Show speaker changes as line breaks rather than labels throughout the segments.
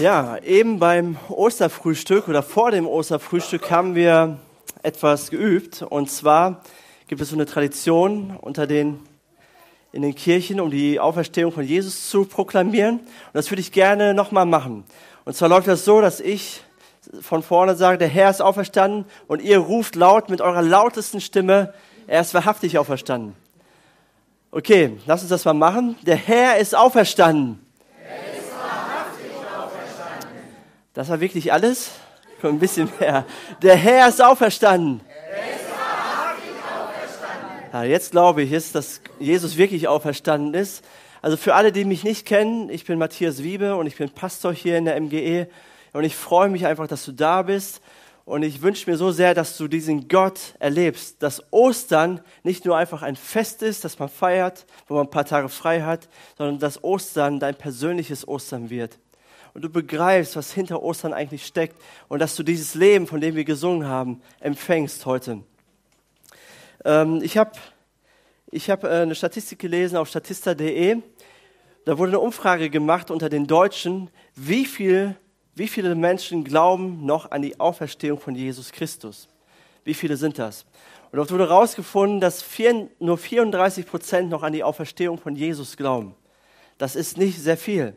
Ja, eben beim Osterfrühstück oder vor dem Osterfrühstück haben wir etwas geübt. Und zwar gibt es so eine Tradition unter den, in den Kirchen, um die Auferstehung von Jesus zu proklamieren. Und das würde ich gerne nochmal machen. Und zwar läuft das so, dass ich von vorne sage, der Herr ist auferstanden und ihr ruft laut mit eurer lautesten Stimme, er ist wahrhaftig auferstanden. Okay, lass uns das mal machen. Der Herr ist auferstanden. Das war wirklich alles? Ein bisschen mehr. Der Herr ist auferstanden. Ja, jetzt glaube ich, ist, dass Jesus wirklich auferstanden ist. Also für alle, die mich nicht kennen, ich bin Matthias Wiebe und ich bin Pastor hier in der MGE und ich freue mich einfach, dass du da bist und ich wünsche mir so sehr, dass du diesen Gott erlebst, dass Ostern nicht nur einfach ein Fest ist, das man feiert, wo man ein paar Tage frei hat, sondern dass Ostern dein persönliches Ostern wird und du begreifst, was hinter Ostern eigentlich steckt und dass du dieses Leben, von dem wir gesungen haben, empfängst heute. Ähm, ich habe ich hab, äh, eine Statistik gelesen auf statista.de. Da wurde eine Umfrage gemacht unter den Deutschen, wie, viel, wie viele Menschen glauben noch an die Auferstehung von Jesus Christus. Wie viele sind das? Und dort wurde herausgefunden, dass vier, nur 34 Prozent noch an die Auferstehung von Jesus glauben. Das ist nicht sehr viel.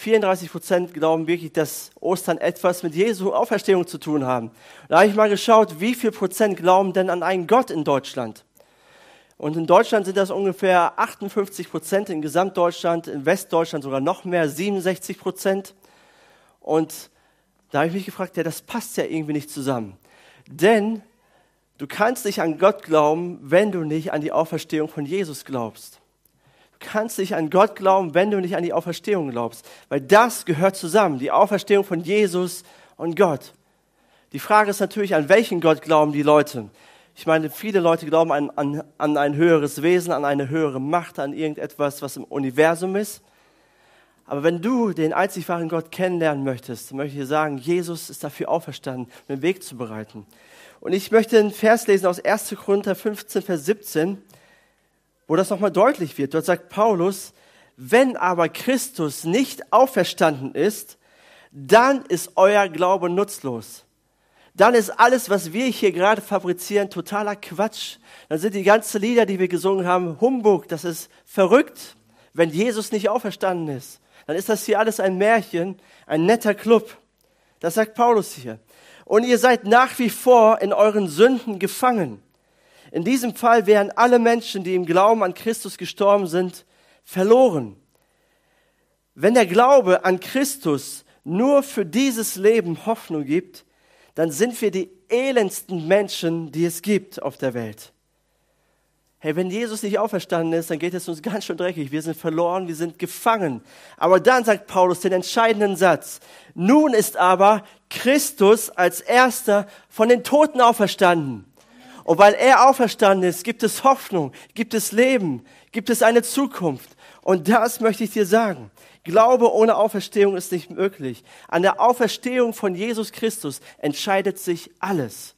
34 Prozent glauben wirklich, dass Ostern etwas mit Jesu Auferstehung zu tun haben. Da habe ich mal geschaut, wie viel Prozent glauben denn an einen Gott in Deutschland? Und in Deutschland sind das ungefähr 58 Prozent, in Gesamtdeutschland, in Westdeutschland sogar noch mehr, 67 Prozent. Und da habe ich mich gefragt, ja, das passt ja irgendwie nicht zusammen. Denn du kannst nicht an Gott glauben, wenn du nicht an die Auferstehung von Jesus glaubst kannst nicht an Gott glauben, wenn du nicht an die Auferstehung glaubst. Weil das gehört zusammen, die Auferstehung von Jesus und Gott. Die Frage ist natürlich, an welchen Gott glauben die Leute? Ich meine, viele Leute glauben an, an, an ein höheres Wesen, an eine höhere Macht, an irgendetwas, was im Universum ist. Aber wenn du den einzig wahren Gott kennenlernen möchtest, möchte ich dir sagen, Jesus ist dafür auferstanden, um den Weg zu bereiten. Und ich möchte einen Vers lesen aus 1. Korinther 15, Vers 17 wo das nochmal deutlich wird. Dort sagt Paulus, wenn aber Christus nicht auferstanden ist, dann ist euer Glaube nutzlos. Dann ist alles, was wir hier gerade fabrizieren, totaler Quatsch. Dann sind die ganzen Lieder, die wir gesungen haben, Humbug. Das ist verrückt, wenn Jesus nicht auferstanden ist. Dann ist das hier alles ein Märchen, ein netter Club. Das sagt Paulus hier. Und ihr seid nach wie vor in euren Sünden gefangen. In diesem Fall wären alle Menschen, die im Glauben an Christus gestorben sind, verloren. Wenn der Glaube an Christus nur für dieses Leben Hoffnung gibt, dann sind wir die elendsten Menschen, die es gibt auf der Welt. Hey, wenn Jesus nicht auferstanden ist, dann geht es uns ganz schön dreckig. Wir sind verloren, wir sind gefangen. Aber dann sagt Paulus den entscheidenden Satz. Nun ist aber Christus als erster von den Toten auferstanden. Und weil er auferstanden ist, gibt es Hoffnung, gibt es Leben, gibt es eine Zukunft. Und das möchte ich dir sagen. Glaube ohne Auferstehung ist nicht möglich. An der Auferstehung von Jesus Christus entscheidet sich alles.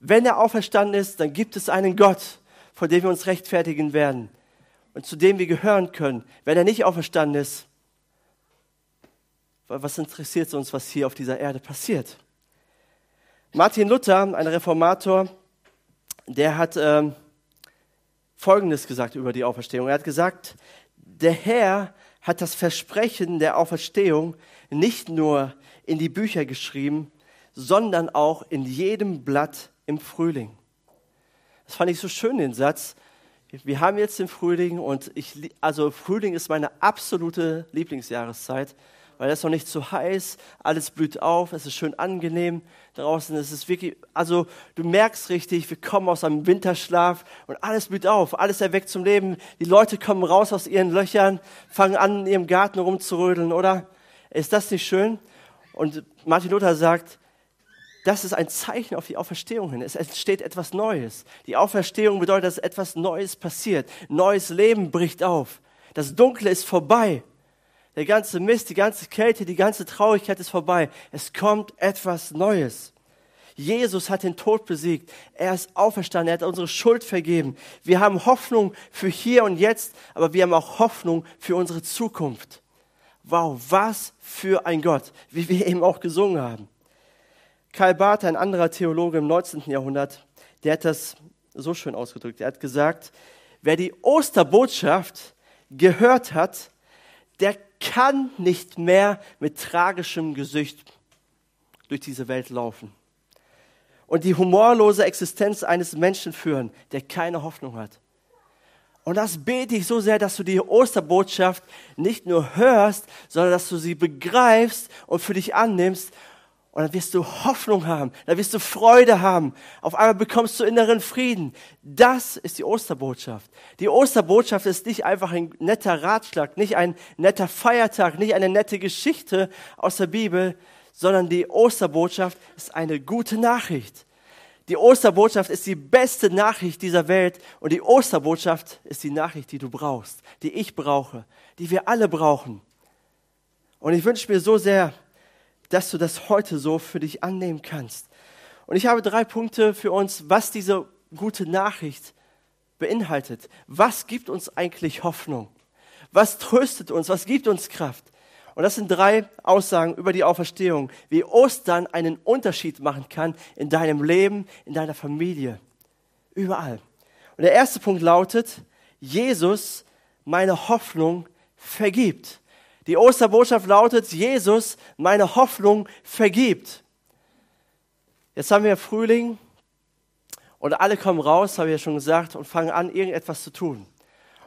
Wenn er auferstanden ist, dann gibt es einen Gott, vor dem wir uns rechtfertigen werden und zu dem wir gehören können. Wenn er nicht auferstanden ist, was interessiert uns, was hier auf dieser Erde passiert? Martin Luther, ein Reformator, der hat ähm, Folgendes gesagt über die Auferstehung. Er hat gesagt, der Herr hat das Versprechen der Auferstehung nicht nur in die Bücher geschrieben, sondern auch in jedem Blatt im Frühling. Das fand ich so schön, den Satz. Wir haben jetzt den Frühling und ich, also Frühling ist meine absolute Lieblingsjahreszeit weil es ist noch nicht zu heiß, alles blüht auf, es ist schön angenehm draußen, es ist wirklich, also du merkst richtig, wir kommen aus einem Winterschlaf und alles blüht auf, alles erweckt zum Leben. Die Leute kommen raus aus ihren Löchern, fangen an, in ihrem Garten rumzurödeln, oder? Ist das nicht schön? Und Martin Luther sagt, das ist ein Zeichen auf die Auferstehung hin. Es entsteht etwas Neues. Die Auferstehung bedeutet, dass etwas Neues passiert. Neues Leben bricht auf. Das Dunkle ist vorbei. Der ganze Mist, die ganze Kälte, die ganze Traurigkeit ist vorbei. Es kommt etwas Neues. Jesus hat den Tod besiegt. Er ist auferstanden. Er hat unsere Schuld vergeben. Wir haben Hoffnung für hier und jetzt, aber wir haben auch Hoffnung für unsere Zukunft. Wow, was für ein Gott, wie wir eben auch gesungen haben. Karl Barth, ein anderer Theologe im 19. Jahrhundert, der hat das so schön ausgedrückt. Er hat gesagt, wer die Osterbotschaft gehört hat, der kann nicht mehr mit tragischem Gesicht durch diese Welt laufen und die humorlose Existenz eines Menschen führen, der keine Hoffnung hat. Und das bete ich so sehr, dass du die Osterbotschaft nicht nur hörst, sondern dass du sie begreifst und für dich annimmst. Und dann wirst du Hoffnung haben, dann wirst du Freude haben. Auf einmal bekommst du inneren Frieden. Das ist die Osterbotschaft. Die Osterbotschaft ist nicht einfach ein netter Ratschlag, nicht ein netter Feiertag, nicht eine nette Geschichte aus der Bibel, sondern die Osterbotschaft ist eine gute Nachricht. Die Osterbotschaft ist die beste Nachricht dieser Welt und die Osterbotschaft ist die Nachricht, die du brauchst, die ich brauche, die wir alle brauchen. Und ich wünsche mir so sehr, dass du das heute so für dich annehmen kannst. Und ich habe drei Punkte für uns, was diese gute Nachricht beinhaltet. Was gibt uns eigentlich Hoffnung? Was tröstet uns? Was gibt uns Kraft? Und das sind drei Aussagen über die Auferstehung, wie Ostern einen Unterschied machen kann in deinem Leben, in deiner Familie, überall. Und der erste Punkt lautet, Jesus, meine Hoffnung, vergibt. Die Osterbotschaft lautet, Jesus, meine Hoffnung, vergibt. Jetzt haben wir Frühling und alle kommen raus, habe ich ja schon gesagt, und fangen an, irgendetwas zu tun.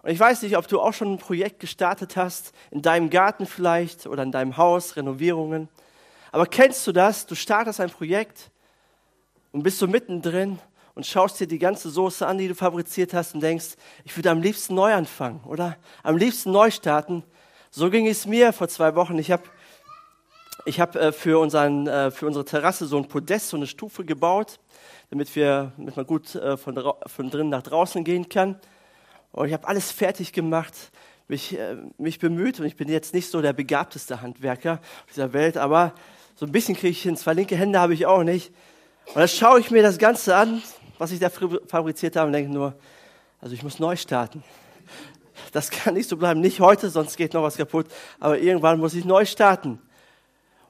Und ich weiß nicht, ob du auch schon ein Projekt gestartet hast, in deinem Garten vielleicht oder in deinem Haus, Renovierungen. Aber kennst du das? Du startest ein Projekt und bist so mittendrin und schaust dir die ganze Soße an, die du fabriziert hast und denkst, ich würde am liebsten neu anfangen oder am liebsten neu starten. So ging es mir vor zwei Wochen. Ich habe ich hab, äh, für, äh, für unsere Terrasse so ein Podest, so eine Stufe gebaut, damit, wir, damit man gut äh, von, von drinnen nach draußen gehen kann. Und ich habe alles fertig gemacht, mich, äh, mich bemüht und ich bin jetzt nicht so der begabteste Handwerker dieser Welt, aber so ein bisschen kriege ich hin. Zwei linke Hände habe ich auch nicht. Und dann schaue ich mir das Ganze an, was ich da fabriziert habe und denke nur, also ich muss neu starten. Das kann nicht so bleiben. Nicht heute, sonst geht noch was kaputt. Aber irgendwann muss ich neu starten.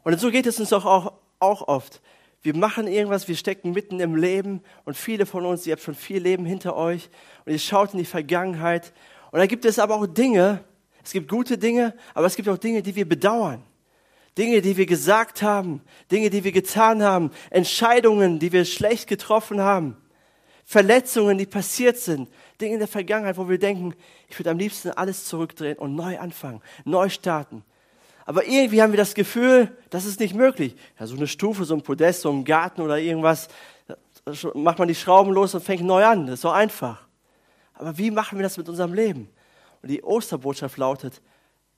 Und so geht es uns doch auch, auch oft. Wir machen irgendwas, wir stecken mitten im Leben und viele von uns, ihr habt schon viel Leben hinter euch und ihr schaut in die Vergangenheit. Und da gibt es aber auch Dinge, es gibt gute Dinge, aber es gibt auch Dinge, die wir bedauern. Dinge, die wir gesagt haben, Dinge, die wir getan haben, Entscheidungen, die wir schlecht getroffen haben, Verletzungen, die passiert sind, Dinge in der Vergangenheit, wo wir denken, ich würde am liebsten alles zurückdrehen und neu anfangen, neu starten. Aber irgendwie haben wir das Gefühl, das ist nicht möglich. Ja, so eine Stufe, so ein Podest, so ein Garten oder irgendwas, macht man die Schrauben los und fängt neu an. Das ist so einfach. Aber wie machen wir das mit unserem Leben? Und die Osterbotschaft lautet,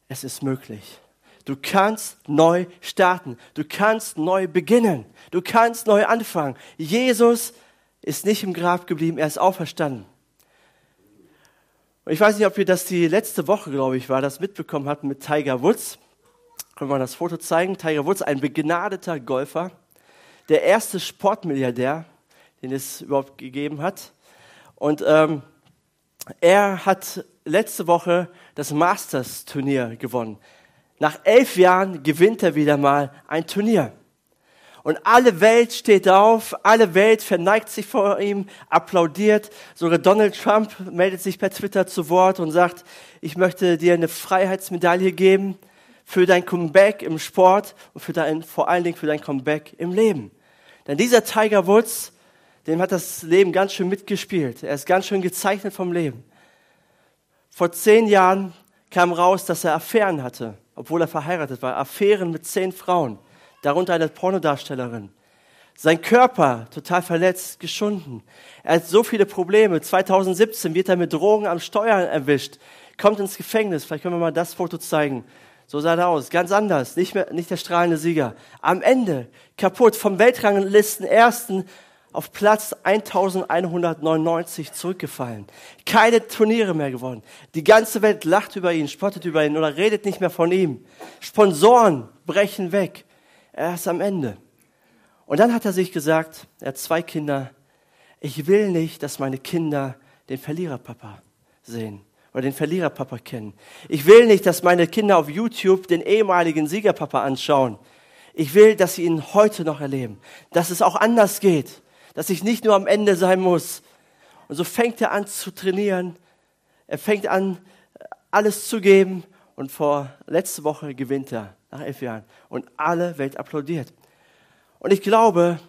es ist möglich. Du kannst neu starten. Du kannst neu beginnen. Du kannst neu anfangen. Jesus ist nicht im Grab geblieben, er ist auferstanden. Und ich weiß nicht, ob ihr das die letzte Woche, glaube ich, war, das mitbekommen habt mit Tiger Woods. Können wir das Foto zeigen? Tiger Woods, ein begnadeter Golfer, der erste Sportmilliardär, den es überhaupt gegeben hat. Und ähm, er hat letzte Woche das Masters-Turnier gewonnen. Nach elf Jahren gewinnt er wieder mal ein Turnier. Und alle Welt steht auf, alle Welt verneigt sich vor ihm, applaudiert. Sogar Donald Trump meldet sich per Twitter zu Wort und sagt, ich möchte dir eine Freiheitsmedaille geben für dein Comeback im Sport und für dein, vor allen Dingen für dein Comeback im Leben. Denn dieser Tiger Woods, dem hat das Leben ganz schön mitgespielt. Er ist ganz schön gezeichnet vom Leben. Vor zehn Jahren kam raus, dass er Affären hatte, obwohl er verheiratet war. Affären mit zehn Frauen, darunter eine Pornodarstellerin. Sein Körper total verletzt, geschunden. Er hat so viele Probleme. 2017 wird er mit Drogen am Steuer erwischt, kommt ins Gefängnis. Vielleicht können wir mal das Foto zeigen So sah er aus, ganz anders, nicht mehr, nicht der strahlende Sieger. Am Ende, kaputt, vom Weltranglisten ersten auf Platz 1199 zurückgefallen. Keine Turniere mehr gewonnen. Die ganze Welt lacht über ihn, spottet über ihn oder redet nicht mehr von ihm. Sponsoren brechen weg. Er ist am Ende. Und dann hat er sich gesagt, er hat zwei Kinder, ich will nicht, dass meine Kinder den Verliererpapa sehen oder den Verliererpapa kennen. Ich will nicht, dass meine Kinder auf YouTube den ehemaligen Siegerpapa anschauen. Ich will, dass sie ihn heute noch erleben, dass es auch anders geht, dass ich nicht nur am Ende sein muss. Und so fängt er an zu trainieren. Er fängt an, alles zu geben. Und vor letzte Woche gewinnt er nach elf Jahren. Und alle Welt applaudiert. Und ich glaube,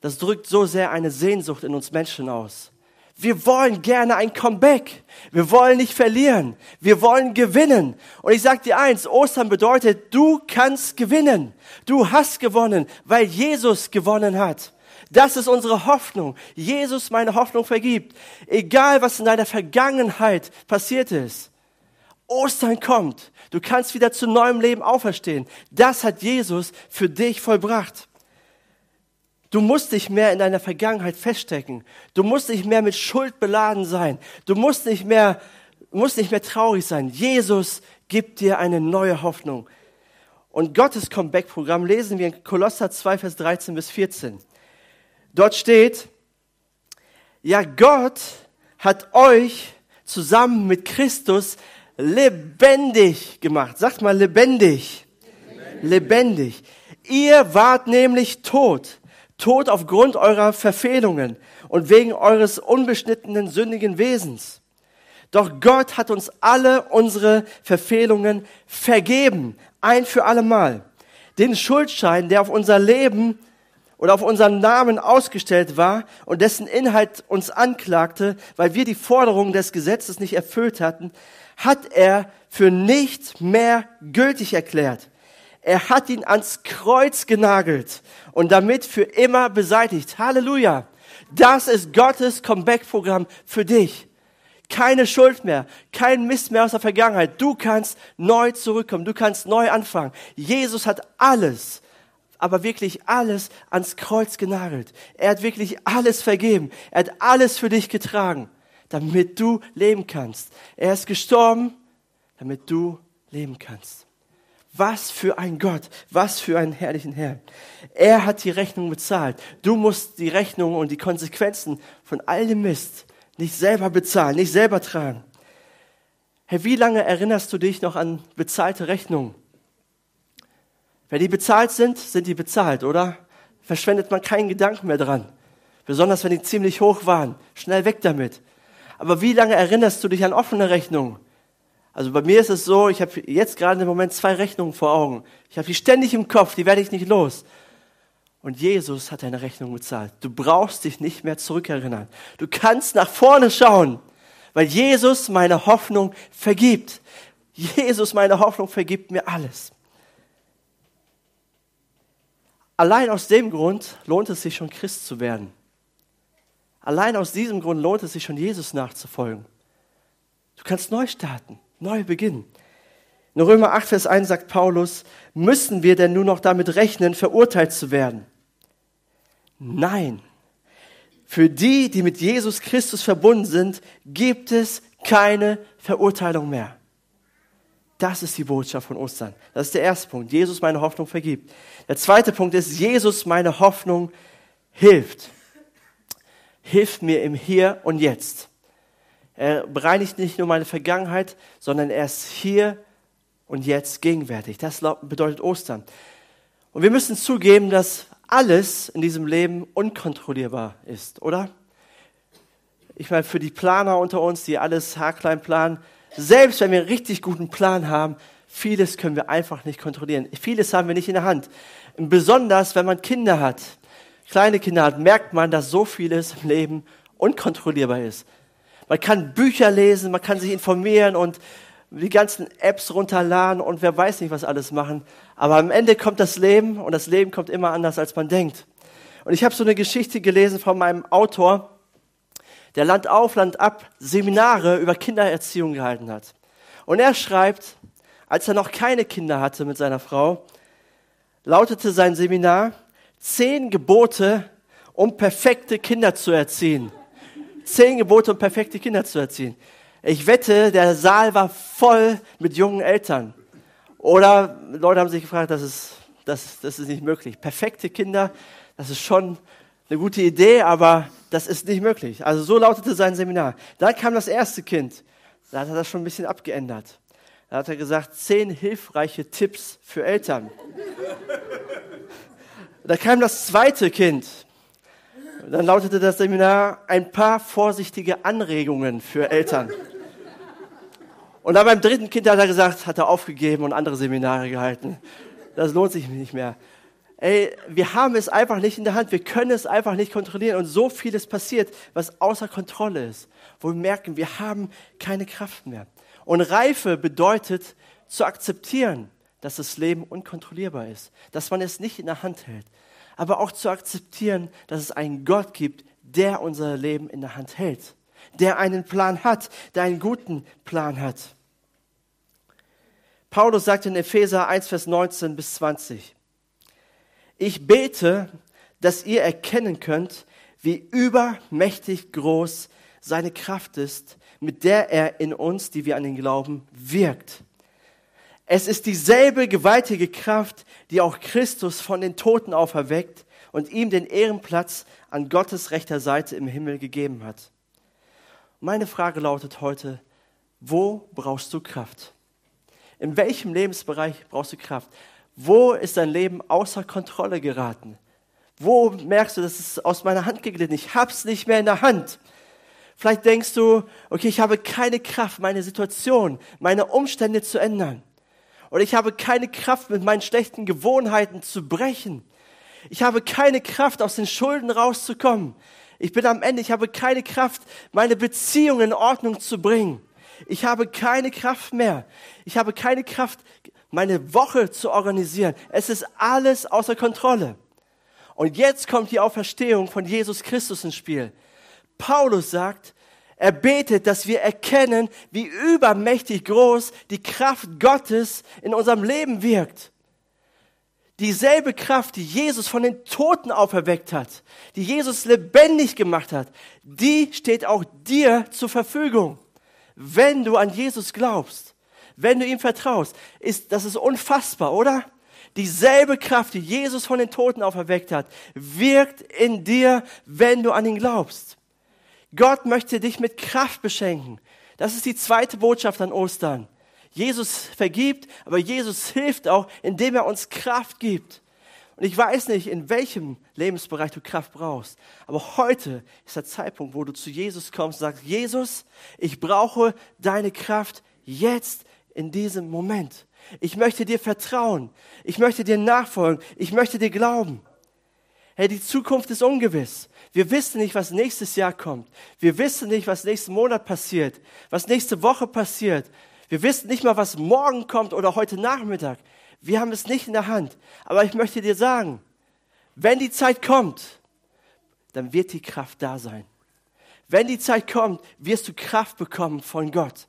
das drückt so sehr eine Sehnsucht in uns Menschen aus. Wir wollen gerne ein Comeback. Wir wollen nicht verlieren. Wir wollen gewinnen. Und ich sage dir eins, Ostern bedeutet, du kannst gewinnen. Du hast gewonnen, weil Jesus gewonnen hat. Das ist unsere Hoffnung. Jesus meine Hoffnung vergibt. Egal, was in deiner Vergangenheit passiert ist. Ostern kommt. Du kannst wieder zu neuem Leben auferstehen. Das hat Jesus für dich vollbracht. Du musst nicht mehr in deiner Vergangenheit feststecken. Du musst nicht mehr mit Schuld beladen sein. Du musst nicht mehr, musst nicht mehr traurig sein. Jesus gibt dir eine neue Hoffnung. Und Gottes Comeback-Programm lesen wir in Kolosser 2, Vers 13 bis 14. Dort steht, ja, Gott hat euch zusammen mit Christus lebendig gemacht. Sagt mal lebendig. Lebendig. lebendig. Ihr wart nämlich tot. Tot aufgrund eurer Verfehlungen und wegen eures unbeschnittenen sündigen Wesens. Doch Gott hat uns alle unsere Verfehlungen vergeben. Ein für allemal. Den Schuldschein, der auf unser Leben oder auf unseren Namen ausgestellt war und dessen Inhalt uns anklagte, weil wir die Forderungen des Gesetzes nicht erfüllt hatten, hat er für nicht mehr gültig erklärt. Er hat ihn ans Kreuz genagelt und damit für immer beseitigt. Halleluja. Das ist Gottes Comeback-Programm für dich. Keine Schuld mehr, kein Mist mehr aus der Vergangenheit. Du kannst neu zurückkommen, du kannst neu anfangen. Jesus hat alles aber wirklich alles ans Kreuz genagelt. Er hat wirklich alles vergeben. Er hat alles für dich getragen, damit du leben kannst. Er ist gestorben, damit du leben kannst. Was für ein Gott, was für einen herrlichen Herr. Er hat die Rechnung bezahlt. Du musst die Rechnung und die Konsequenzen von all dem Mist nicht selber bezahlen, nicht selber tragen. Herr, wie lange erinnerst du dich noch an bezahlte Rechnungen? Wenn die bezahlt sind, sind die bezahlt, oder? Verschwendet man keinen Gedanken mehr dran. Besonders wenn die ziemlich hoch waren. Schnell weg damit. Aber wie lange erinnerst du dich an offene Rechnungen? Also bei mir ist es so, ich habe jetzt gerade im Moment zwei Rechnungen vor Augen. Ich habe die ständig im Kopf, die werde ich nicht los. Und Jesus hat deine Rechnung bezahlt. Du brauchst dich nicht mehr zurückerinnern. Du kannst nach vorne schauen, weil Jesus meine Hoffnung vergibt. Jesus meine Hoffnung vergibt mir alles. Allein aus dem Grund lohnt es sich schon, Christ zu werden. Allein aus diesem Grund lohnt es sich schon, Jesus nachzufolgen. Du kannst neu starten, neu beginnen. In Römer 8, Vers 1 sagt Paulus, müssen wir denn nur noch damit rechnen, verurteilt zu werden? Nein. Für die, die mit Jesus Christus verbunden sind, gibt es keine Verurteilung mehr. Das ist die Botschaft von Ostern. Das ist der erste Punkt. Jesus meine Hoffnung vergibt. Der zweite Punkt ist, Jesus meine Hoffnung hilft. Hilft mir im Hier und Jetzt. Er bereinigt nicht nur meine Vergangenheit, sondern er ist hier und jetzt gegenwärtig. Das bedeutet Ostern. Und wir müssen zugeben, dass alles in diesem Leben unkontrollierbar ist, oder? Ich meine, für die Planer unter uns, die alles haarklein planen, selbst wenn wir einen richtig guten Plan haben, vieles können wir einfach nicht kontrollieren. Vieles haben wir nicht in der Hand. Besonders, wenn man Kinder hat, kleine Kinder hat, merkt man, dass so vieles im Leben unkontrollierbar ist. Man kann Bücher lesen, man kann sich informieren und die ganzen Apps runterladen und wer weiß nicht, was alles machen. Aber am Ende kommt das Leben und das Leben kommt immer anders, als man denkt. Und ich habe so eine Geschichte gelesen von meinem Autor, der Land auf, Land ab Seminare über Kindererziehung gehalten hat. Und er schreibt, als er noch keine Kinder hatte mit seiner Frau, lautete sein Seminar Zehn Gebote, um perfekte Kinder zu erziehen. Zehn Gebote, um perfekte Kinder zu erziehen. Ich wette, der Saal war voll mit jungen Eltern. Oder Leute haben sich gefragt, das ist, das, das ist nicht möglich. Perfekte Kinder, das ist schon eine gute Idee, aber das ist nicht möglich. Also so lautete sein Seminar. Dann kam das erste Kind. Da hat er das schon ein bisschen abgeändert. Da hat er gesagt, zehn hilfreiche Tipps für Eltern. Da kam das zweite Kind. Dann lautete das Seminar ein paar vorsichtige Anregungen für Eltern. Und dann beim dritten Kind hat er gesagt, hat er aufgegeben und andere Seminare gehalten. Das lohnt sich nicht mehr. Ey, wir haben es einfach nicht in der Hand. Wir können es einfach nicht kontrollieren. Und so vieles passiert, was außer Kontrolle ist. Wo wir merken, wir haben keine Kraft mehr. Und Reife bedeutet zu akzeptieren, dass das Leben unkontrollierbar ist. Dass man es nicht in der Hand hält. Aber auch zu akzeptieren, dass es einen Gott gibt, der unser Leben in der Hand hält. Der einen Plan hat, der einen guten Plan hat. Paulus sagt in Epheser 1, Vers 19 bis 20, ich bete, dass ihr erkennen könnt, wie übermächtig groß seine Kraft ist, mit der er in uns, die wir an den Glauben, wirkt. Es ist dieselbe gewaltige Kraft, die auch Christus von den Toten auferweckt und ihm den Ehrenplatz an Gottes rechter Seite im Himmel gegeben hat. Meine Frage lautet heute, wo brauchst du Kraft? In welchem Lebensbereich brauchst du Kraft? Wo ist dein Leben außer Kontrolle geraten? Wo merkst du, das ist aus meiner Hand geglitten? Ich hab's nicht mehr in der Hand. Vielleicht denkst du, okay, ich habe keine Kraft, meine Situation, meine Umstände zu ändern. Oder ich habe keine Kraft, mit meinen schlechten Gewohnheiten zu brechen. Ich habe keine Kraft, aus den Schulden rauszukommen. Ich bin am Ende, ich habe keine Kraft, meine Beziehung in Ordnung zu bringen. Ich habe keine Kraft mehr. Ich habe keine Kraft, meine Woche zu organisieren. Es ist alles außer Kontrolle. Und jetzt kommt die Auferstehung von Jesus Christus ins Spiel. Paulus sagt, er betet, dass wir erkennen, wie übermächtig groß die Kraft Gottes in unserem Leben wirkt. Dieselbe Kraft, die Jesus von den Toten auferweckt hat, die Jesus lebendig gemacht hat, die steht auch dir zur Verfügung wenn du an Jesus glaubst, wenn du ihm vertraust, ist, das ist unfassbar, oder? Dieselbe Kraft, die Jesus von den Toten auferweckt hat, wirkt in dir, wenn du an ihn glaubst. Gott möchte dich mit Kraft beschenken. Das ist die zweite Botschaft an Ostern. Jesus vergibt, aber Jesus hilft auch, indem er uns Kraft gibt. Und ich weiß nicht, in welchem Lebensbereich du Kraft brauchst. Aber heute ist der Zeitpunkt, wo du zu Jesus kommst und sagst, Jesus, ich brauche deine Kraft jetzt in diesem Moment. Ich möchte dir vertrauen. Ich möchte dir nachfolgen. Ich möchte dir glauben. Hey, die Zukunft ist ungewiss. Wir wissen nicht, was nächstes Jahr kommt. Wir wissen nicht, was nächsten Monat passiert, was nächste Woche passiert. Wir wissen nicht mal, was morgen kommt oder heute Nachmittag. Wir haben es nicht in der Hand. Aber ich möchte dir sagen, wenn die Zeit kommt, dann wird die Kraft da sein. Wenn die Zeit kommt, wirst du Kraft bekommen von Gott.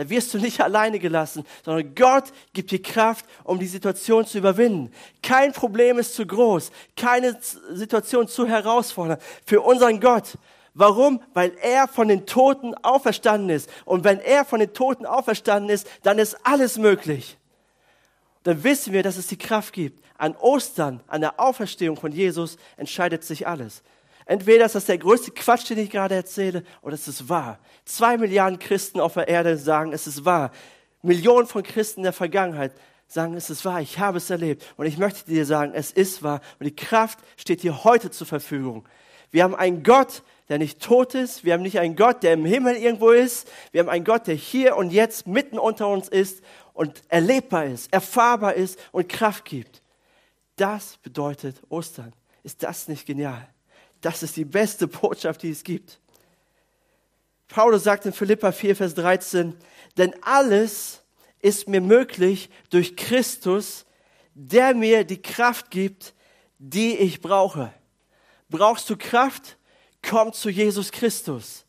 Da wirst du nicht alleine gelassen, sondern Gott gibt dir Kraft, um die Situation zu überwinden. Kein Problem ist zu groß, keine Situation zu herausfordernd für unseren Gott. Warum? Weil er von den Toten auferstanden ist. Und wenn er von den Toten auferstanden ist, dann ist alles möglich dann wissen wir, dass es die Kraft gibt. An Ostern, an der Auferstehung von Jesus entscheidet sich alles. Entweder ist das der größte Quatsch, den ich gerade erzähle, oder es ist wahr. Zwei Milliarden Christen auf der Erde sagen, es ist wahr. Millionen von Christen in der Vergangenheit sagen, es ist wahr, ich habe es erlebt. Und ich möchte dir sagen, es ist wahr. Und die Kraft steht dir heute zur Verfügung. Wir haben einen Gott, der nicht tot ist. Wir haben nicht einen Gott, der im Himmel irgendwo ist. Wir haben einen Gott, der hier und jetzt mitten unter uns ist und erlebbar ist, erfahrbar ist und Kraft gibt. Das bedeutet Ostern. Ist das nicht genial? Das ist die beste Botschaft, die es gibt. Paulus sagt in Philippa 4, Vers 13, denn alles ist mir möglich durch Christus, der mir die Kraft gibt, die ich brauche. Brauchst du Kraft? Komm zu Jesus Christus.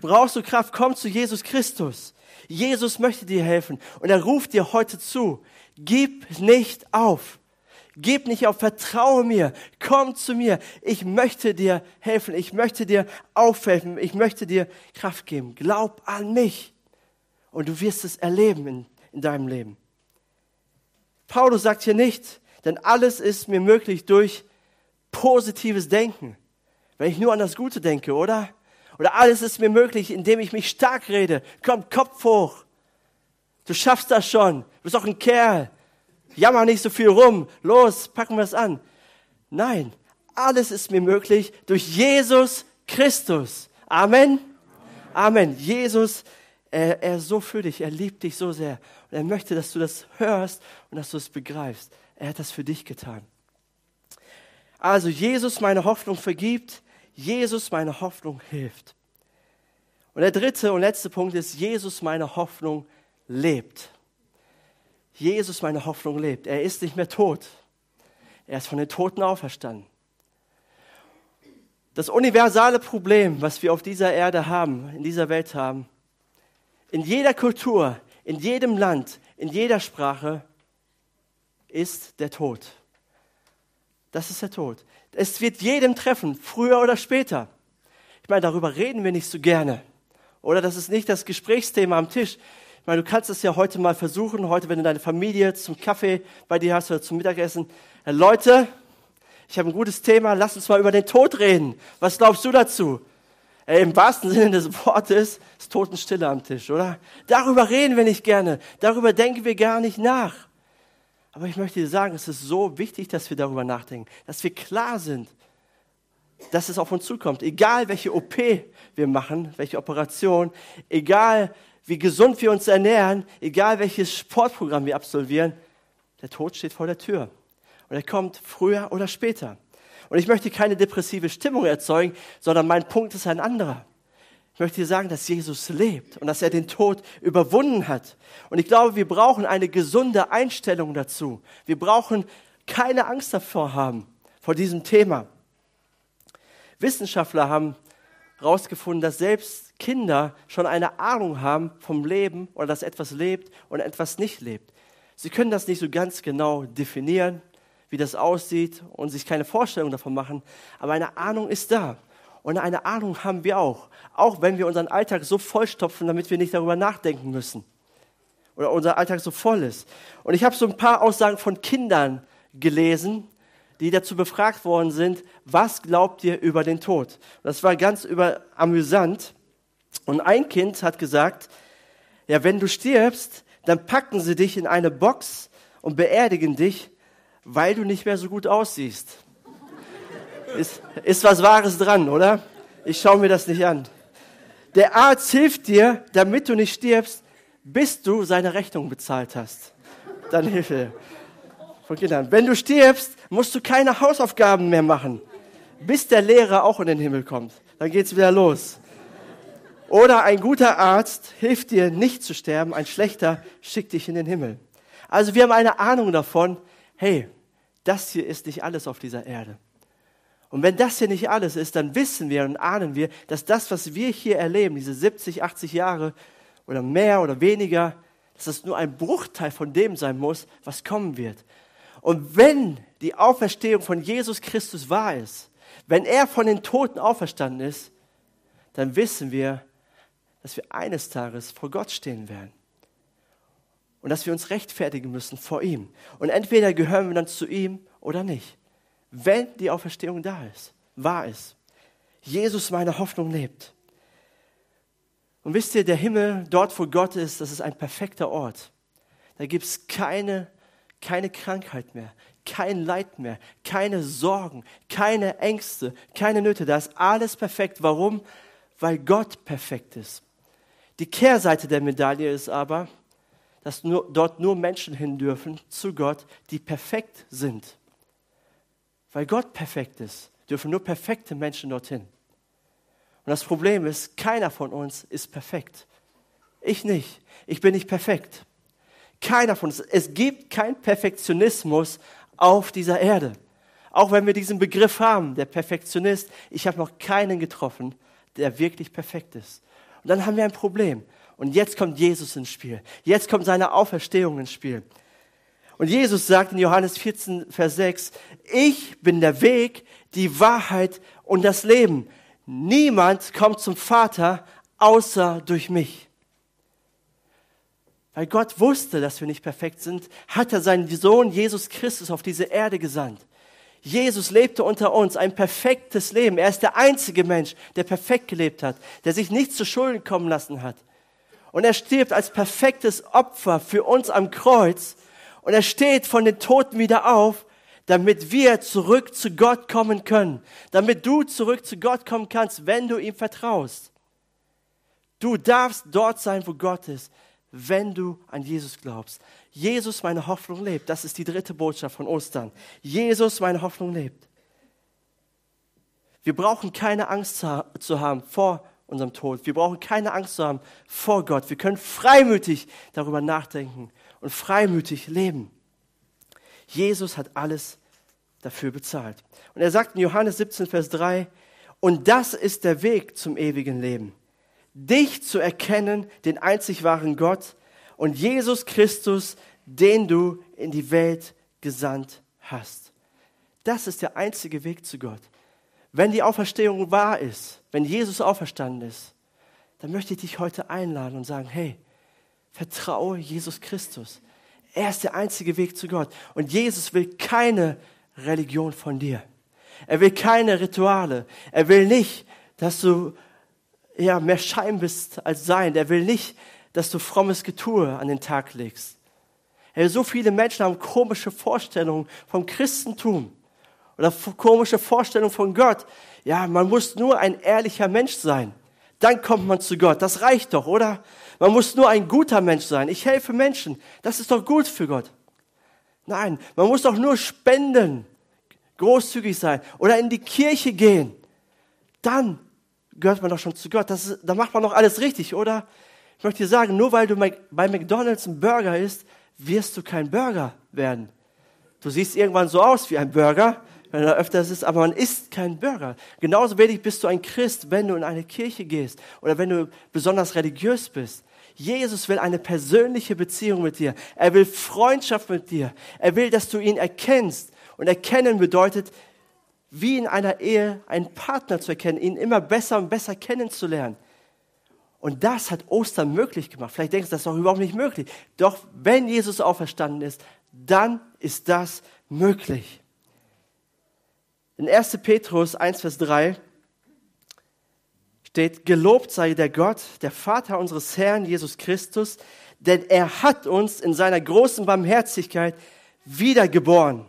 Brauchst du Kraft? Komm zu Jesus Christus. Jesus möchte dir helfen und er ruft dir heute zu. Gib nicht auf. Gib nicht auf, vertraue mir, komm zu mir. Ich möchte dir helfen, ich möchte dir aufhelfen, ich möchte dir Kraft geben. Glaub an mich und du wirst es erleben in, in deinem Leben. Paulus sagt hier nicht, denn alles ist mir möglich durch positives Denken. Wenn ich nur an das Gute denke, oder? Oder alles ist mir möglich, indem ich mich stark rede. Komm, Kopf hoch. Du schaffst das schon. Du bist auch ein Kerl. Jammer nicht so viel rum. Los, packen wir es an. Nein, alles ist mir möglich durch Jesus Christus. Amen. Amen. Jesus, er, er ist so für dich. Er liebt dich so sehr. Und er möchte, dass du das hörst und dass du es begreifst. Er hat das für dich getan. Also Jesus meine Hoffnung vergibt, Jesus meine Hoffnung hilft. Und der dritte und letzte Punkt ist, Jesus meine Hoffnung lebt. Jesus meine Hoffnung lebt. Er ist nicht mehr tot. Er ist von den Toten auferstanden. Das universale Problem, was wir auf dieser Erde haben, in dieser Welt haben, in jeder Kultur, in jedem Land, in jeder Sprache, ist der Tod. Das ist der Tod. Es wird jedem treffen, früher oder später. Ich meine, darüber reden wir nicht so gerne. Oder das ist nicht das Gesprächsthema am Tisch. Meine, du kannst es ja heute mal versuchen, heute, wenn du deine Familie zum Kaffee bei dir hast oder zum Mittagessen. Äh, Leute, ich habe ein gutes Thema, lass uns mal über den Tod reden. Was glaubst du dazu? Äh, Im wahrsten Sinne des Wortes ist Totenstille am Tisch, oder? Darüber reden wir nicht gerne. Darüber denken wir gar nicht nach. Aber ich möchte dir sagen, es ist so wichtig, dass wir darüber nachdenken, dass wir klar sind, dass es auf uns zukommt. Egal welche OP wir machen, welche Operation, egal wie gesund wir uns ernähren, egal welches Sportprogramm wir absolvieren, der Tod steht vor der Tür. Und er kommt früher oder später. Und ich möchte keine depressive Stimmung erzeugen, sondern mein Punkt ist ein anderer. Ich möchte dir sagen, dass Jesus lebt und dass er den Tod überwunden hat. Und ich glaube, wir brauchen eine gesunde Einstellung dazu. Wir brauchen keine Angst davor haben, vor diesem Thema. Wissenschaftler haben herausgefunden, dass selbst Kinder schon eine Ahnung haben vom Leben oder dass etwas lebt und etwas nicht lebt. Sie können das nicht so ganz genau definieren, wie das aussieht und sich keine Vorstellung davon machen, aber eine Ahnung ist da. Und eine Ahnung haben wir auch, auch wenn wir unseren Alltag so vollstopfen, damit wir nicht darüber nachdenken müssen. Oder unser Alltag so voll ist. Und ich habe so ein paar Aussagen von Kindern gelesen, die dazu befragt worden sind, was glaubt ihr über den Tod? Das war ganz über amüsant. Und ein Kind hat gesagt, ja, wenn du stirbst, dann packen sie dich in eine Box und beerdigen dich, weil du nicht mehr so gut aussiehst. Ist, ist was Wahres dran, oder? Ich schaue mir das nicht an. Der Arzt hilft dir, damit du nicht stirbst, bis du seine Rechnung bezahlt hast. Dann hilft er. Von Kindern. Wenn du stirbst, musst du keine Hausaufgaben mehr machen, bis der Lehrer auch in den Himmel kommt. Dann geht's wieder los. Oder ein guter Arzt hilft dir nicht zu sterben, ein schlechter schickt dich in den Himmel. Also wir haben eine Ahnung davon, hey, das hier ist nicht alles auf dieser Erde. Und wenn das hier nicht alles ist, dann wissen wir und ahnen wir, dass das, was wir hier erleben, diese 70, 80 Jahre oder mehr oder weniger, dass das nur ein Bruchteil von dem sein muss, was kommen wird. Und wenn die Auferstehung von Jesus Christus wahr ist, wenn er von den Toten auferstanden ist, dann wissen wir, dass wir eines Tages vor Gott stehen werden. Und dass wir uns rechtfertigen müssen vor ihm. Und entweder gehören wir dann zu ihm oder nicht wenn die Auferstehung da ist, wahr ist. Jesus meine Hoffnung lebt. Und wisst ihr, der Himmel, dort wo Gott ist, das ist ein perfekter Ort. Da gibt es keine, keine Krankheit mehr, kein Leid mehr, keine Sorgen, keine Ängste, keine Nöte. Da ist alles perfekt. Warum? Weil Gott perfekt ist. Die Kehrseite der Medaille ist aber, dass nur, dort nur Menschen hin dürfen zu Gott, die perfekt sind. Weil Gott perfekt ist, dürfen nur perfekte Menschen dorthin. Und das Problem ist, keiner von uns ist perfekt. Ich nicht. Ich bin nicht perfekt. Keiner von uns. Es gibt keinen Perfektionismus auf dieser Erde. Auch wenn wir diesen Begriff haben, der Perfektionist, ich habe noch keinen getroffen, der wirklich perfekt ist. Und dann haben wir ein Problem. Und jetzt kommt Jesus ins Spiel. Jetzt kommt seine Auferstehung ins Spiel. Und Jesus sagt in Johannes 14, Vers 6, ich bin der Weg, die Wahrheit und das Leben. Niemand kommt zum Vater außer durch mich. Weil Gott wusste, dass wir nicht perfekt sind, hat er seinen Sohn Jesus Christus auf diese Erde gesandt. Jesus lebte unter uns ein perfektes Leben. Er ist der einzige Mensch, der perfekt gelebt hat, der sich nichts zu Schulden kommen lassen hat. Und er stirbt als perfektes Opfer für uns am Kreuz. Und er steht von den Toten wieder auf, damit wir zurück zu Gott kommen können. Damit du zurück zu Gott kommen kannst, wenn du ihm vertraust. Du darfst dort sein, wo Gott ist wenn du an Jesus glaubst. Jesus, meine Hoffnung lebt. Das ist die dritte Botschaft von Ostern. Jesus, meine Hoffnung lebt. Wir brauchen keine Angst zu haben vor unserem Tod. Wir brauchen keine Angst zu haben vor Gott. Wir können freimütig darüber nachdenken und freimütig leben. Jesus hat alles dafür bezahlt. Und er sagt in Johannes 17, Vers 3, und das ist der Weg zum ewigen Leben dich zu erkennen, den einzig wahren Gott und Jesus Christus, den du in die Welt gesandt hast. Das ist der einzige Weg zu Gott. Wenn die Auferstehung wahr ist, wenn Jesus auferstanden ist, dann möchte ich dich heute einladen und sagen, hey, vertraue Jesus Christus. Er ist der einzige Weg zu Gott. Und Jesus will keine Religion von dir. Er will keine Rituale. Er will nicht, dass du ja, mehr Schein bist als Sein. Der will nicht, dass du frommes Getue an den Tag legst. Ja, so viele Menschen haben komische Vorstellungen vom Christentum oder komische Vorstellungen von Gott. Ja, man muss nur ein ehrlicher Mensch sein. Dann kommt man zu Gott. Das reicht doch, oder? Man muss nur ein guter Mensch sein. Ich helfe Menschen. Das ist doch gut für Gott. Nein, man muss doch nur spenden, großzügig sein oder in die Kirche gehen. Dann gehört man doch schon zu Gott. Da macht man doch alles richtig, oder? Ich möchte dir sagen, nur weil du bei McDonald's ein Burger isst, wirst du kein Burger werden. Du siehst irgendwann so aus wie ein Burger, wenn er öfters ist, aber man isst kein Burger. Genauso wenig bist du ein Christ, wenn du in eine Kirche gehst oder wenn du besonders religiös bist. Jesus will eine persönliche Beziehung mit dir. Er will Freundschaft mit dir. Er will, dass du ihn erkennst. Und erkennen bedeutet, wie in einer Ehe einen Partner zu erkennen, ihn immer besser und besser kennenzulernen. Und das hat Ostern möglich gemacht. Vielleicht denkst du, das ist doch überhaupt nicht möglich. Doch wenn Jesus auferstanden ist, dann ist das möglich. In 1. Petrus 1, Vers 3 steht, gelobt sei der Gott, der Vater unseres Herrn Jesus Christus, denn er hat uns in seiner großen Barmherzigkeit wiedergeboren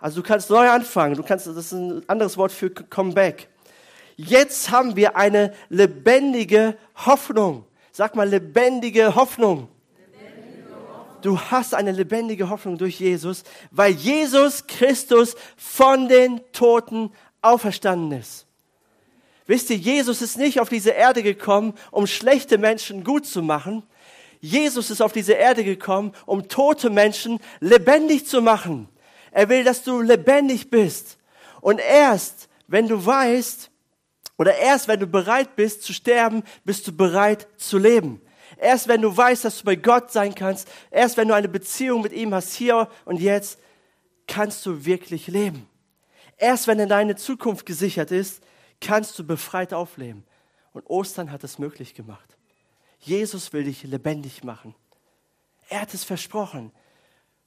also du kannst neu anfangen. Du kannst, das ist ein anderes Wort für Comeback. Jetzt haben wir eine lebendige Hoffnung. Sag mal lebendige Hoffnung. Du hast eine lebendige Hoffnung durch Jesus, weil Jesus Christus von den Toten auferstanden ist. Wisst ihr, Jesus ist nicht auf diese Erde gekommen, um schlechte Menschen gut zu machen. Jesus ist auf diese Erde gekommen, um tote Menschen lebendig zu machen. Er will, dass du lebendig bist. Und erst, wenn du weißt, oder erst, wenn du bereit bist zu sterben, bist du bereit zu leben. Erst wenn du weißt, dass du bei Gott sein kannst, erst wenn du eine Beziehung mit ihm hast, hier und jetzt, kannst du wirklich leben. Erst wenn deine Zukunft gesichert ist, kannst du befreit aufleben. Und Ostern hat es möglich gemacht. Jesus will dich lebendig machen. Er hat es versprochen.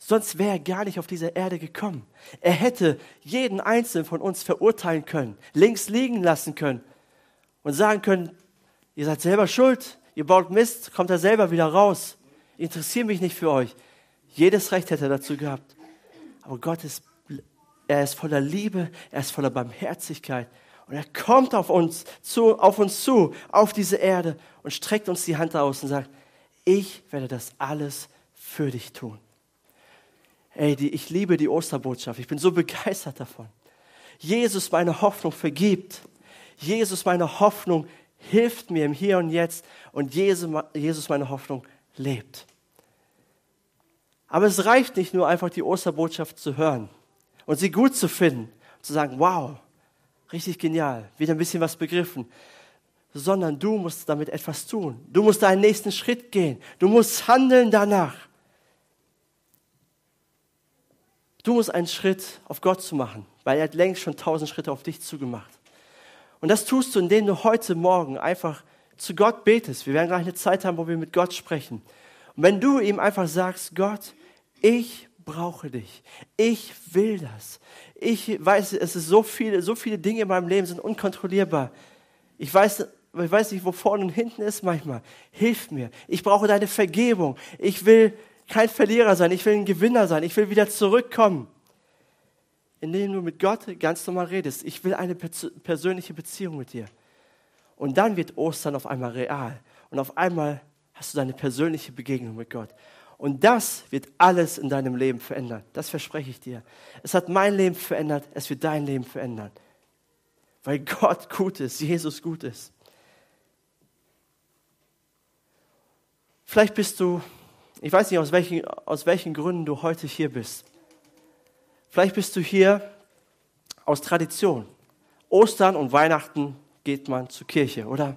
Sonst wäre er gar nicht auf diese Erde gekommen. Er hätte jeden einzelnen von uns verurteilen können, links liegen lassen können und sagen können, ihr seid selber schuld, ihr baut Mist, kommt da selber wieder raus. Ich interessiere mich nicht für euch. Jedes Recht hätte er dazu gehabt. Aber Gott ist, er ist voller Liebe, er ist voller Barmherzigkeit. Und er kommt auf uns zu, auf uns zu, auf diese Erde und streckt uns die Hand aus und sagt, ich werde das alles für dich tun. Ey, die, ich liebe die Osterbotschaft. Ich bin so begeistert davon. Jesus, meine Hoffnung vergibt. Jesus, meine Hoffnung hilft mir im Hier und Jetzt. Und Jesus, meine Hoffnung lebt. Aber es reicht nicht nur einfach die Osterbotschaft zu hören und sie gut zu finden. Zu sagen, wow, richtig genial, wieder ein bisschen was begriffen. sondern du musst damit etwas tun. Du musst deinen nächsten Schritt gehen. Du musst handeln danach. Du musst einen Schritt auf Gott zu machen, weil er hat längst schon tausend Schritte auf dich zugemacht. Und das tust du, indem du heute Morgen einfach zu Gott betest. Wir werden gleich eine Zeit haben, wo wir mit Gott sprechen. Und wenn du ihm einfach sagst, Gott, ich brauche dich. Ich will das. Ich weiß, es ist so viele, so viele Dinge in meinem Leben sind unkontrollierbar. Ich weiß, ich weiß nicht, wo vorne und hinten ist manchmal. Hilf mir. Ich brauche deine Vergebung. Ich will kein Verlierer sein. Ich will ein Gewinner sein. Ich will wieder zurückkommen. Indem du mit Gott ganz normal redest. Ich will eine persönliche Beziehung mit dir. Und dann wird Ostern auf einmal real. Und auf einmal hast du deine persönliche Begegnung mit Gott. Und das wird alles in deinem Leben verändern. Das verspreche ich dir. Es hat mein Leben verändert, es wird dein Leben verändern. Weil Gott gut ist, Jesus gut ist. Vielleicht bist du, ich weiß nicht, aus welchen, aus welchen Gründen du heute hier bist. Vielleicht bist du hier aus Tradition. Ostern und Weihnachten geht man zur Kirche, oder?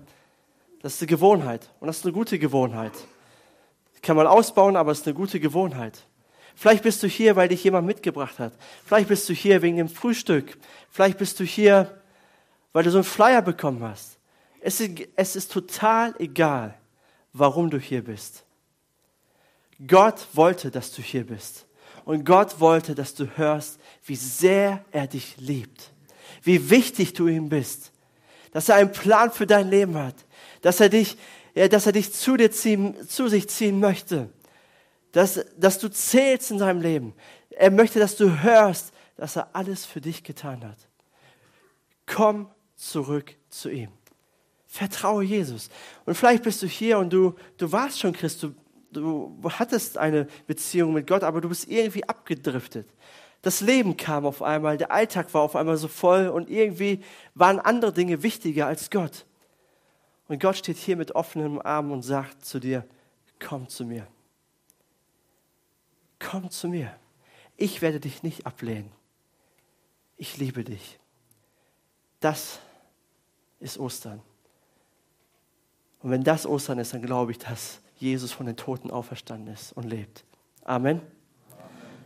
Das ist eine Gewohnheit und das ist eine gute Gewohnheit. Kann man ausbauen, aber es ist eine gute Gewohnheit. Vielleicht bist du hier, weil dich jemand mitgebracht hat. Vielleicht bist du hier wegen dem Frühstück. Vielleicht bist du hier, weil du so einen Flyer bekommen hast. Es ist, es ist total egal, warum du hier bist. Gott wollte, dass du hier bist. Und Gott wollte, dass du hörst, wie sehr er dich liebt. Wie wichtig du ihm bist dass er einen Plan für dein Leben hat, dass er dich, dass er dich zu, dir ziehen, zu sich ziehen möchte, dass, dass du zählst in seinem Leben. Er möchte, dass du hörst, dass er alles für dich getan hat. Komm zurück zu ihm. Vertraue Jesus. Und vielleicht bist du hier und du, du warst schon Christ, du, du hattest eine Beziehung mit Gott, aber du bist irgendwie abgedriftet das Leben kam auf einmal, der Alltag war auf einmal so voll und irgendwie waren andere Dinge wichtiger als Gott. Und Gott steht hier mit offenen Armen und sagt zu dir, komm zu mir. Komm zu mir. Ich werde dich nicht ablehnen. Ich liebe dich. Das ist Ostern. Und wenn das Ostern ist, dann glaube ich, dass Jesus von den Toten auferstanden ist und lebt. Amen.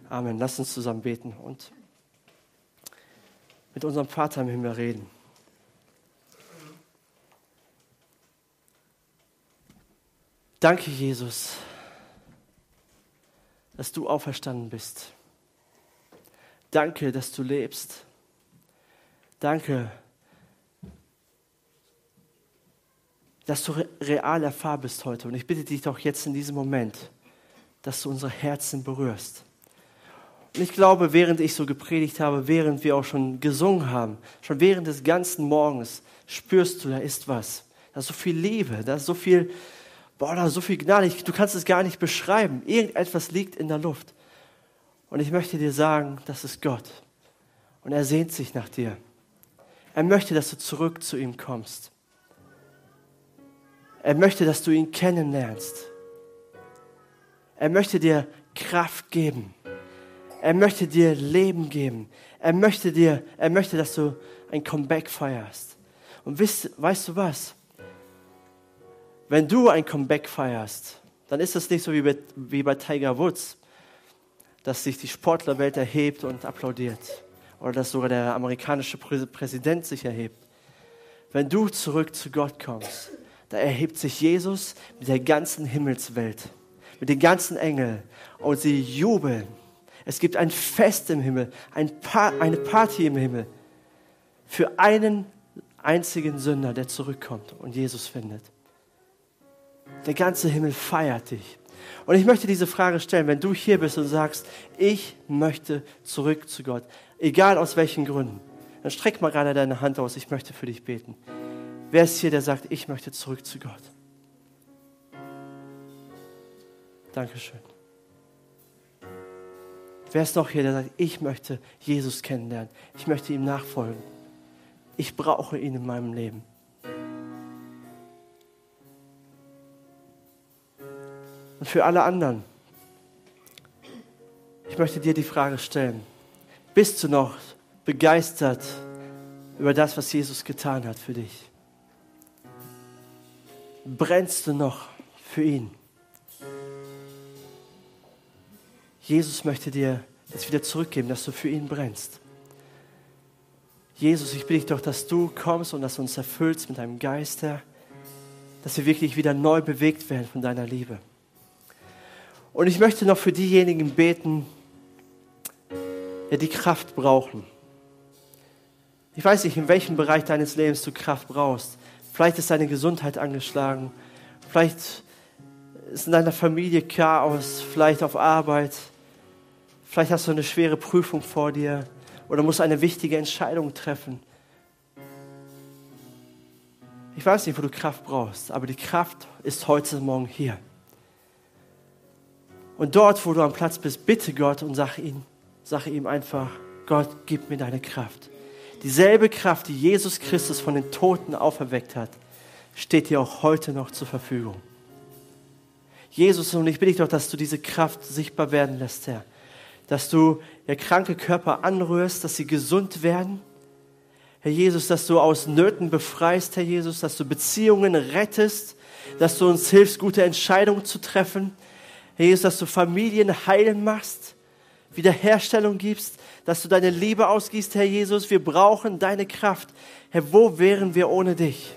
Amen. Lass uns zusammen beten und mit unserem Vater im Himmel reden. Danke, Jesus, dass du auferstanden bist. Danke, dass du lebst. Danke, dass du real erfahr bist heute. Und ich bitte dich doch jetzt in diesem Moment, dass du unsere Herzen berührst. Und ich glaube, während ich so gepredigt habe, während wir auch schon gesungen haben, schon während des ganzen Morgens, spürst du, da ist was. Da ist so viel Liebe, da ist so viel, boah, da ist so viel Gnade. Du kannst es gar nicht beschreiben. Irgendetwas liegt in der Luft. Und ich möchte dir sagen, das ist Gott. Und er sehnt sich nach dir. Er möchte, dass du zurück zu ihm kommst. Er möchte, dass du ihn kennenlernst. Er möchte dir Kraft geben. Er möchte dir Leben geben. Er möchte dir, er möchte, dass du ein Comeback feierst. Und weißt, weißt du was? Wenn du ein Comeback feierst, dann ist das nicht so wie bei, wie bei Tiger Woods, dass sich die Sportlerwelt erhebt und applaudiert. Oder dass sogar der amerikanische Präsident sich erhebt. Wenn du zurück zu Gott kommst, da erhebt sich Jesus mit der ganzen Himmelswelt, mit den ganzen Engeln und sie jubeln es gibt ein Fest im Himmel, ein pa eine Party im Himmel für einen einzigen Sünder, der zurückkommt und Jesus findet. Der ganze Himmel feiert dich. Und ich möchte diese Frage stellen, wenn du hier bist und sagst, ich möchte zurück zu Gott, egal aus welchen Gründen, dann streck mal gerade deine Hand aus, ich möchte für dich beten. Wer ist hier, der sagt, ich möchte zurück zu Gott? Dankeschön. Wer ist noch hier, der sagt, ich möchte Jesus kennenlernen. Ich möchte ihm nachfolgen. Ich brauche ihn in meinem Leben. Und für alle anderen, ich möchte dir die Frage stellen, bist du noch begeistert über das, was Jesus getan hat für dich? Brennst du noch für ihn? Jesus möchte dir das wieder zurückgeben, dass du für ihn brennst. Jesus, ich bitte dich doch, dass du kommst und dass du uns erfüllst mit deinem Geist, Herr, dass wir wirklich wieder neu bewegt werden von deiner Liebe. Und ich möchte noch für diejenigen beten, die die Kraft brauchen. Ich weiß nicht, in welchem Bereich deines Lebens du Kraft brauchst. Vielleicht ist deine Gesundheit angeschlagen. Vielleicht ist in deiner Familie Chaos. Vielleicht auf Arbeit. Vielleicht hast du eine schwere Prüfung vor dir oder musst eine wichtige Entscheidung treffen. Ich weiß nicht, wo du Kraft brauchst, aber die Kraft ist heute Morgen hier. Und dort, wo du am Platz bist, bitte Gott und sag ihm, sag ihm einfach, Gott, gib mir deine Kraft. Dieselbe Kraft, die Jesus Christus von den Toten auferweckt hat, steht dir auch heute noch zur Verfügung. Jesus, und ich bitte dich doch, dass du diese Kraft sichtbar werden lässt, Herr dass du ja, kranke Körper anrührst, dass sie gesund werden. Herr Jesus, dass du aus Nöten befreist, Herr Jesus, dass du Beziehungen rettest, dass du uns hilfst, gute Entscheidungen zu treffen. Herr Jesus, dass du Familien heilen machst, Wiederherstellung gibst, dass du deine Liebe ausgießt, Herr Jesus. Wir brauchen deine Kraft. Herr, wo wären wir ohne dich?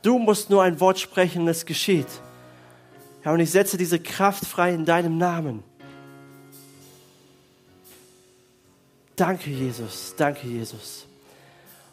Du musst nur ein Wort sprechen und es geschieht. Herr, und ich setze diese Kraft frei in deinem Namen. Danke, Jesus. Danke, Jesus.